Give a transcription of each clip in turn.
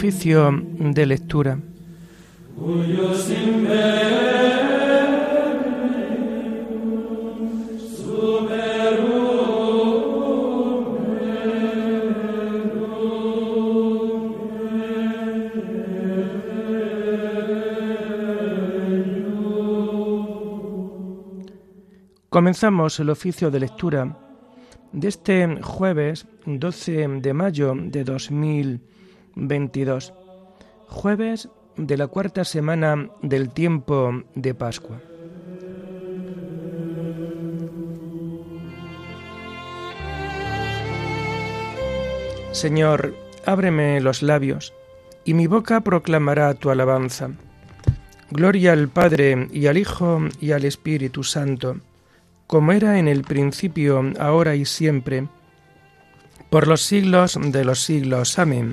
Oficio de lectura. Comenzamos el oficio de lectura de este jueves 12 de mayo de 2022, jueves de la cuarta semana del tiempo de Pascua. Señor, ábreme los labios, y mi boca proclamará tu alabanza. Gloria al Padre y al Hijo y al Espíritu Santo como era en el principio, ahora y siempre, por los siglos de los siglos. Amén.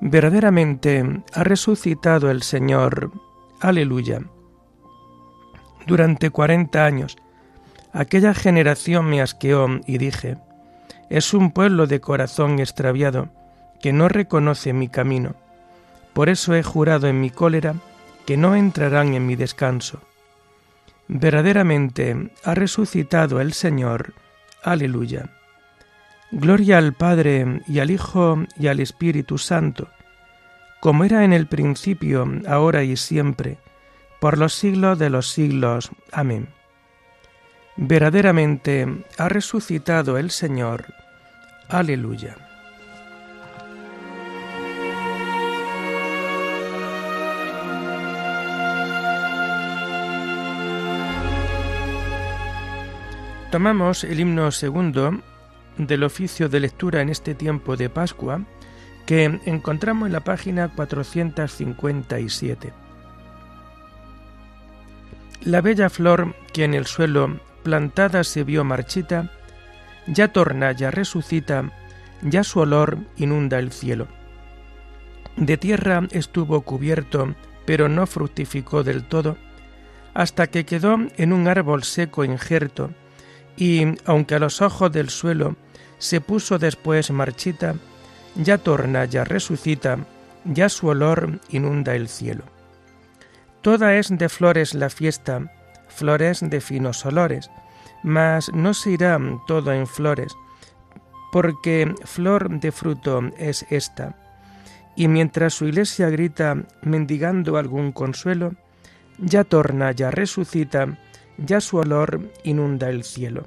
Verdaderamente ha resucitado el Señor. Aleluya. Durante cuarenta años, aquella generación me asqueó y dije, es un pueblo de corazón extraviado, que no reconoce mi camino. Por eso he jurado en mi cólera que no entrarán en mi descanso. Verdaderamente ha resucitado el Señor. Aleluya. Gloria al Padre y al Hijo y al Espíritu Santo, como era en el principio, ahora y siempre, por los siglos de los siglos. Amén. Verdaderamente ha resucitado el Señor. Aleluya. Tomamos el himno segundo del oficio de lectura en este tiempo de Pascua que encontramos en la página 457. La bella flor que en el suelo plantada se vio marchita, ya torna, ya resucita, ya su olor inunda el cielo. De tierra estuvo cubierto, pero no fructificó del todo, hasta que quedó en un árbol seco injerto, y, aunque a los ojos del suelo se puso después marchita, ya torna, ya resucita, ya su olor inunda el cielo. Toda es de flores la fiesta, flores de finos olores, mas no se irá todo en flores, porque flor de fruto es esta. Y mientras su iglesia grita mendigando algún consuelo, ya torna, ya resucita, ya su olor inunda el cielo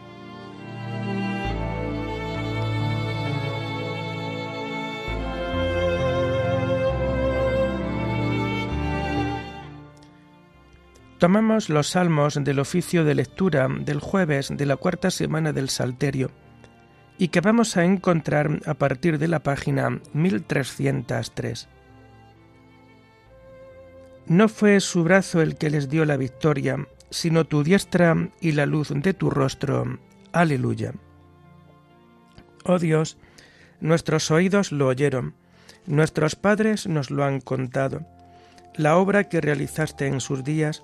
Tomamos los salmos del oficio de lectura del jueves de la cuarta semana del Salterio y que vamos a encontrar a partir de la página 1303. No fue su brazo el que les dio la victoria, sino tu diestra y la luz de tu rostro. Aleluya. Oh Dios, nuestros oídos lo oyeron, nuestros padres nos lo han contado, la obra que realizaste en sus días,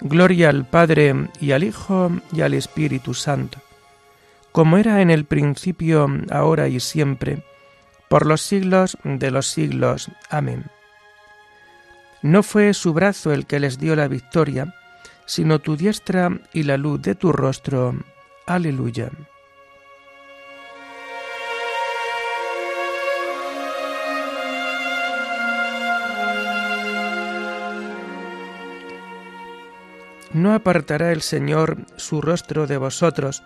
Gloria al Padre y al Hijo y al Espíritu Santo, como era en el principio, ahora y siempre, por los siglos de los siglos. Amén. No fue su brazo el que les dio la victoria, sino tu diestra y la luz de tu rostro. Aleluya. No apartará el Señor su rostro de vosotros,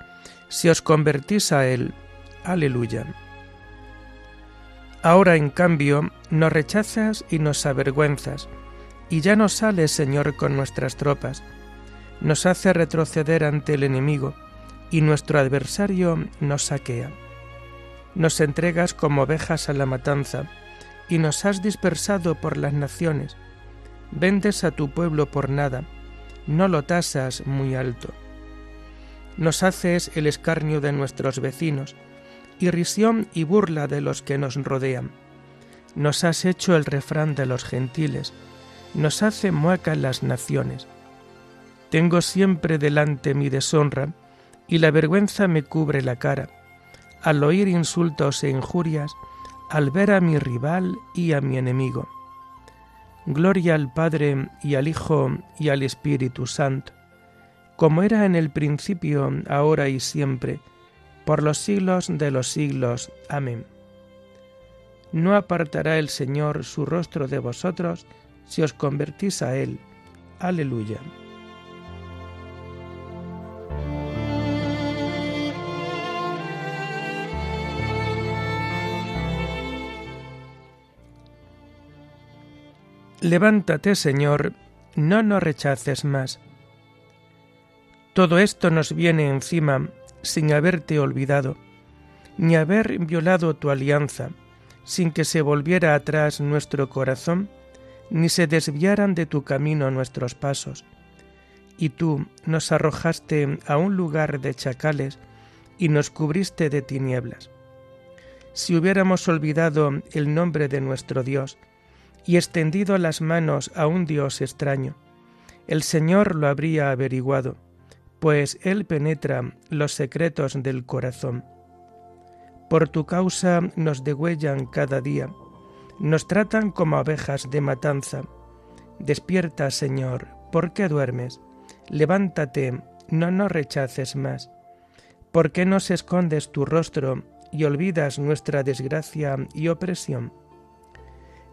si os convertís a Él. Aleluya. Ahora, en cambio, nos rechazas y nos avergüenzas, y ya no sales, Señor, con nuestras tropas. Nos hace retroceder ante el enemigo, y nuestro adversario nos saquea. Nos entregas como ovejas a la matanza, y nos has dispersado por las naciones. Vendes a tu pueblo por nada, no lo tasas muy alto. Nos haces el escarnio de nuestros vecinos, irrisión y burla de los que nos rodean. Nos has hecho el refrán de los gentiles, nos hace muecas las naciones. Tengo siempre delante mi deshonra, y la vergüenza me cubre la cara, al oír insultos e injurias, al ver a mi rival y a mi enemigo. Gloria al Padre y al Hijo y al Espíritu Santo, como era en el principio, ahora y siempre, por los siglos de los siglos. Amén. No apartará el Señor su rostro de vosotros si os convertís a Él. Aleluya. Levántate, Señor, no nos rechaces más. Todo esto nos viene encima sin haberte olvidado, ni haber violado tu alianza, sin que se volviera atrás nuestro corazón, ni se desviaran de tu camino nuestros pasos. Y tú nos arrojaste a un lugar de chacales y nos cubriste de tinieblas. Si hubiéramos olvidado el nombre de nuestro Dios, y extendido las manos a un Dios extraño. El Señor lo habría averiguado, pues Él penetra los secretos del corazón. Por tu causa nos degüellan cada día, nos tratan como abejas de matanza. Despierta, Señor, ¿por qué duermes? Levántate, no nos rechaces más. ¿Por qué nos escondes tu rostro y olvidas nuestra desgracia y opresión?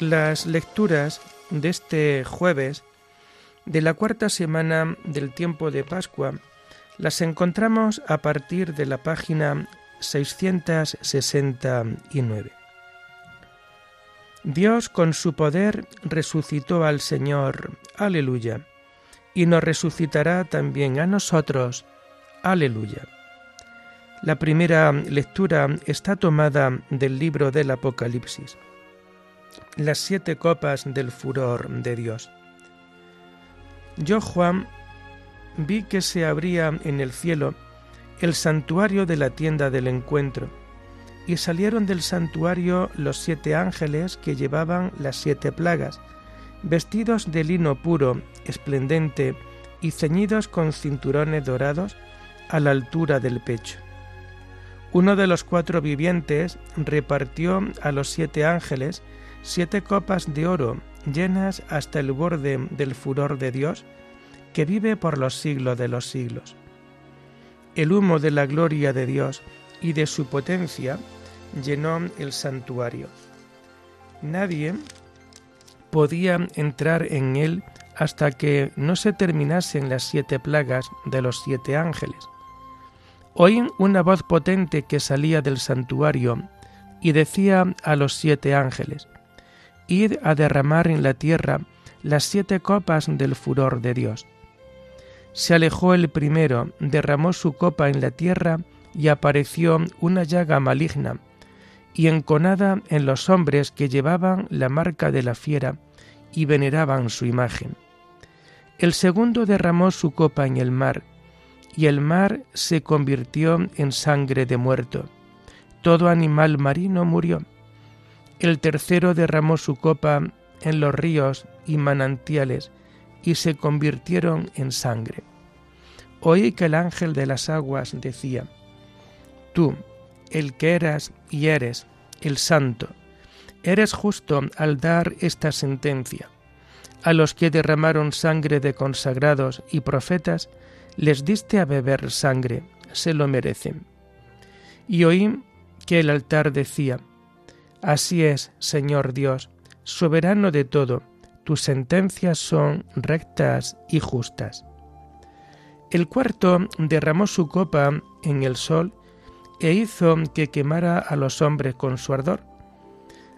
Las lecturas de este jueves de la cuarta semana del tiempo de Pascua Las encontramos a partir de la página 669. Dios con su poder resucitó al Señor, aleluya, y nos resucitará también a nosotros, aleluya. La primera lectura está tomada del libro del Apocalipsis, las siete copas del furor de Dios. Yo, Juan, vi que se abría en el cielo el santuario de la tienda del encuentro, y salieron del santuario los siete ángeles que llevaban las siete plagas, vestidos de lino puro, esplendente, y ceñidos con cinturones dorados a la altura del pecho. Uno de los cuatro vivientes repartió a los siete ángeles siete copas de oro llenas hasta el borde del furor de Dios, que vive por los siglos de los siglos. El humo de la gloria de Dios y de su potencia llenó el santuario. Nadie podía entrar en él hasta que no se terminasen las siete plagas de los siete ángeles. Oí una voz potente que salía del santuario y decía a los siete ángeles, Id a derramar en la tierra las siete copas del furor de Dios. Se alejó el primero, derramó su copa en la tierra y apareció una llaga maligna y enconada en los hombres que llevaban la marca de la fiera y veneraban su imagen. El segundo derramó su copa en el mar, y el mar se convirtió en sangre de muerto. Todo animal marino murió. El tercero derramó su copa en los ríos y manantiales, y se convirtieron en sangre. Oí que el ángel de las aguas decía, Tú, el que eras y eres, el santo, eres justo al dar esta sentencia. A los que derramaron sangre de consagrados y profetas, les diste a beber sangre, se lo merecen. Y oí que el altar decía, Así es, Señor Dios, soberano de todo, tus sentencias son rectas y justas. El cuarto derramó su copa en el sol e hizo que quemara a los hombres con su ardor.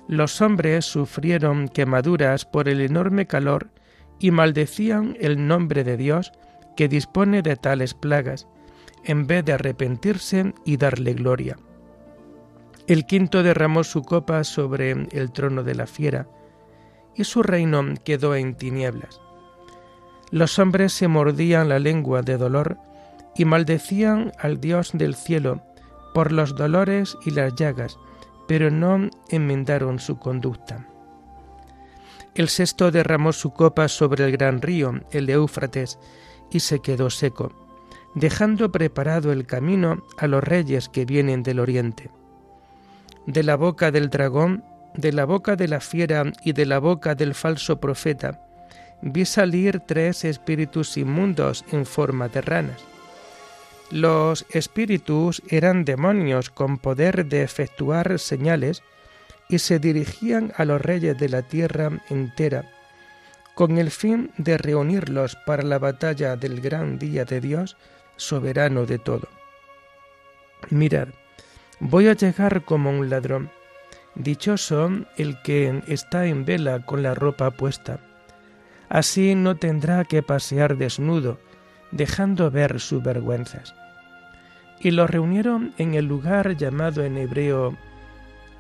Los hombres sufrieron quemaduras por el enorme calor y maldecían el nombre de Dios que dispone de tales plagas, en vez de arrepentirse y darle gloria. El quinto derramó su copa sobre el trono de la fiera, y su reino quedó en tinieblas. Los hombres se mordían la lengua de dolor y maldecían al Dios del cielo por los dolores y las llagas, pero no enmendaron su conducta. El sexto derramó su copa sobre el gran río, el Éufrates, y se quedó seco, dejando preparado el camino a los reyes que vienen del oriente. De la boca del dragón, de la boca de la fiera y de la boca del falso profeta, vi salir tres espíritus inmundos en forma de ranas. Los espíritus eran demonios con poder de efectuar señales y se dirigían a los reyes de la tierra entera, con el fin de reunirlos para la batalla del gran día de Dios, soberano de todo. Mirad, voy a llegar como un ladrón. Dichoso el que está en vela con la ropa puesta Así no tendrá que pasear desnudo, dejando ver sus vergüenzas. Y lo reunieron en el lugar llamado en hebreo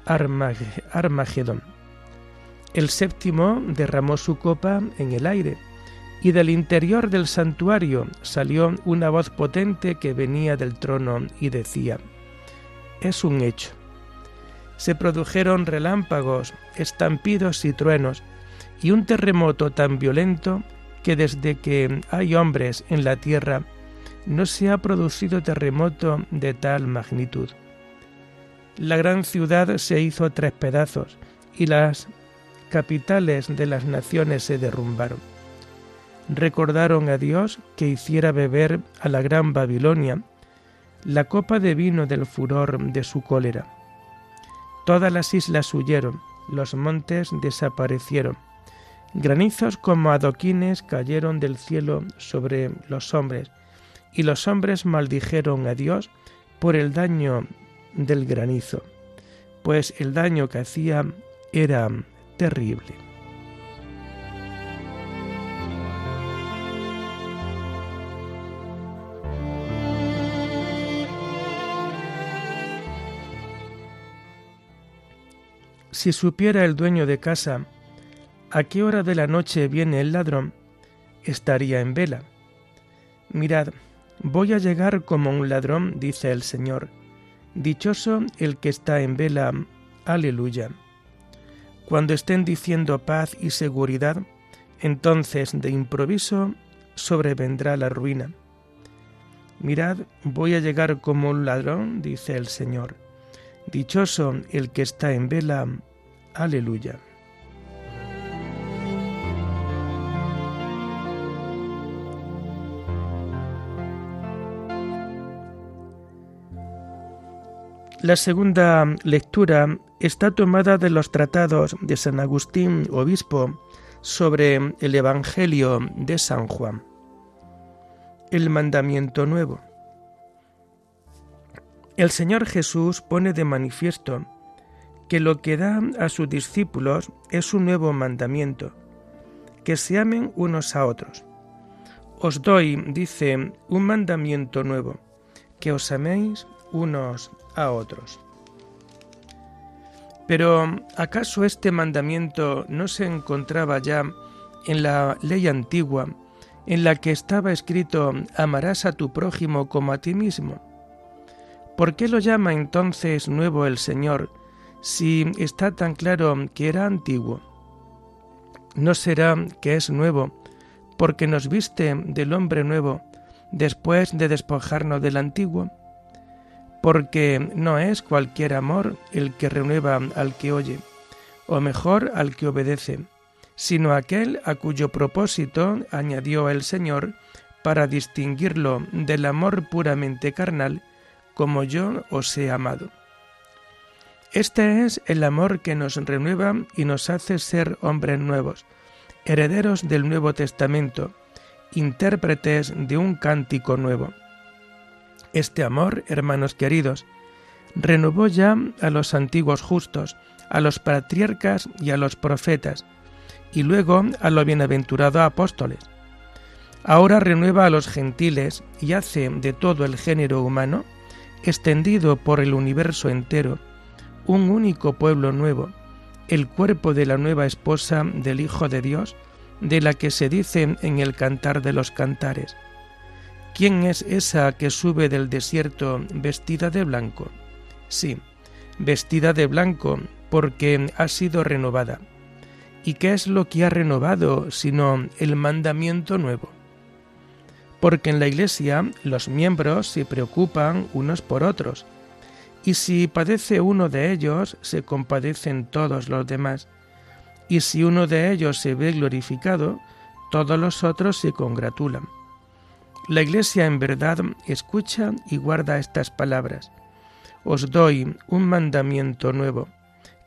Armagedón. El séptimo derramó su copa en el aire, y del interior del santuario salió una voz potente que venía del trono y decía, Es un hecho. Se produjeron relámpagos, estampidos y truenos, y un terremoto tan violento que desde que hay hombres en la tierra no se ha producido terremoto de tal magnitud. La gran ciudad se hizo tres pedazos y las capitales de las naciones se derrumbaron. Recordaron a Dios que hiciera beber a la gran Babilonia la copa de vino del furor de su cólera. Todas las islas huyeron, los montes desaparecieron, Granizos como adoquines cayeron del cielo sobre los hombres, y los hombres maldijeron a Dios por el daño del granizo, pues el daño que hacía era terrible. Si supiera el dueño de casa a qué hora de la noche viene el ladrón, estaría en vela. Mirad, voy a llegar como un ladrón, dice el Señor. Dichoso el que está en vela. Aleluya. Cuando estén diciendo paz y seguridad, entonces de improviso sobrevendrá la ruina. Mirad, voy a llegar como un ladrón, dice el Señor. Dichoso el que está en vela. Aleluya. La segunda lectura está tomada de los tratados de San Agustín, obispo, sobre el Evangelio de San Juan. El mandamiento nuevo. El Señor Jesús pone de manifiesto que lo que da a sus discípulos es un nuevo mandamiento, que se amen unos a otros. Os doy, dice, un mandamiento nuevo, que os améis unos a otros. Pero ¿acaso este mandamiento no se encontraba ya en la ley antigua, en la que estaba escrito amarás a tu prójimo como a ti mismo? ¿Por qué lo llama entonces nuevo el Señor si está tan claro que era antiguo? ¿No será que es nuevo porque nos viste del hombre nuevo después de despojarnos del antiguo? Porque no es cualquier amor el que renueva al que oye, o mejor al que obedece, sino aquel a cuyo propósito añadió el Señor para distinguirlo del amor puramente carnal, como yo os he amado. Este es el amor que nos renueva y nos hace ser hombres nuevos, herederos del Nuevo Testamento, intérpretes de un cántico nuevo. Este amor, hermanos queridos, renovó ya a los antiguos justos, a los patriarcas y a los profetas, y luego a los bienaventurados apóstoles. Ahora renueva a los gentiles y hace de todo el género humano, extendido por el universo entero, un único pueblo nuevo, el cuerpo de la nueva esposa del Hijo de Dios, de la que se dice en el Cantar de los Cantares. ¿Quién es esa que sube del desierto vestida de blanco? Sí, vestida de blanco porque ha sido renovada. ¿Y qué es lo que ha renovado sino el mandamiento nuevo? Porque en la Iglesia los miembros se preocupan unos por otros, y si padece uno de ellos, se compadecen todos los demás. Y si uno de ellos se ve glorificado, todos los otros se congratulan. La Iglesia en verdad escucha y guarda estas palabras. Os doy un mandamiento nuevo,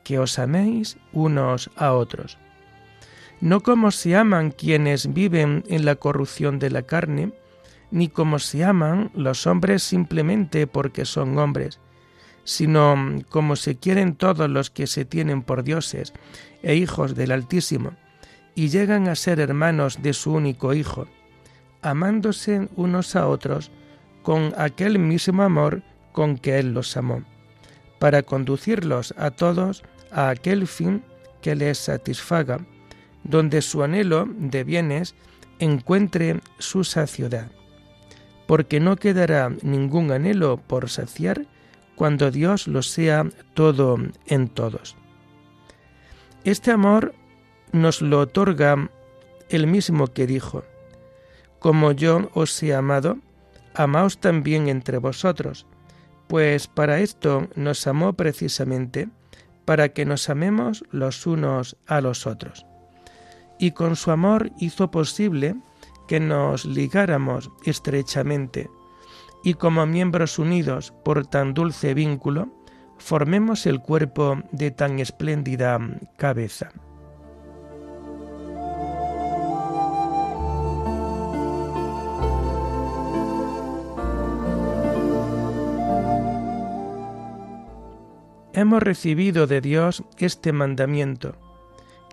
que os améis unos a otros. No como se aman quienes viven en la corrupción de la carne, ni como se aman los hombres simplemente porque son hombres, sino como se quieren todos los que se tienen por dioses e hijos del Altísimo, y llegan a ser hermanos de su único Hijo, amándose unos a otros con aquel mismo amor con que Él los amó, para conducirlos a todos a aquel fin que les satisfaga, donde su anhelo de bienes encuentre su saciedad, porque no quedará ningún anhelo por saciar, cuando Dios lo sea todo en todos. Este amor nos lo otorga el mismo que dijo, como yo os he amado, amaos también entre vosotros, pues para esto nos amó precisamente, para que nos amemos los unos a los otros. Y con su amor hizo posible que nos ligáramos estrechamente y como miembros unidos por tan dulce vínculo, formemos el cuerpo de tan espléndida cabeza. Hemos recibido de Dios este mandamiento.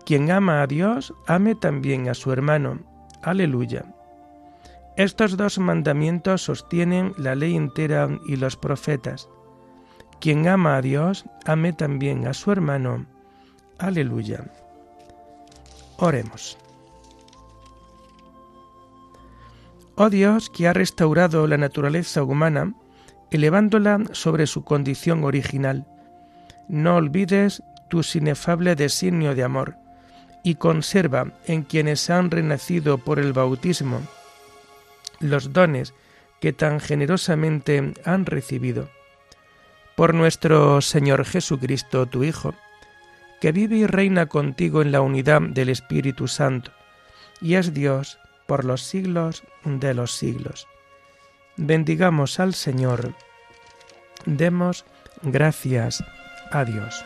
Quien ama a Dios, ame también a su hermano. Aleluya. Estos dos mandamientos sostienen la ley entera y los profetas. Quien ama a Dios, ame también a su hermano. Aleluya. Oremos. Oh Dios, que ha restaurado la naturaleza humana, elevándola sobre su condición original, no olvides tu inefable designio de amor, y conserva en quienes han renacido por el bautismo los dones que tan generosamente han recibido. Por nuestro Señor Jesucristo, tu Hijo, que vive y reina contigo en la unidad del Espíritu Santo, y es Dios por los siglos de los siglos. Bendigamos al Señor, demos gracias a Dios.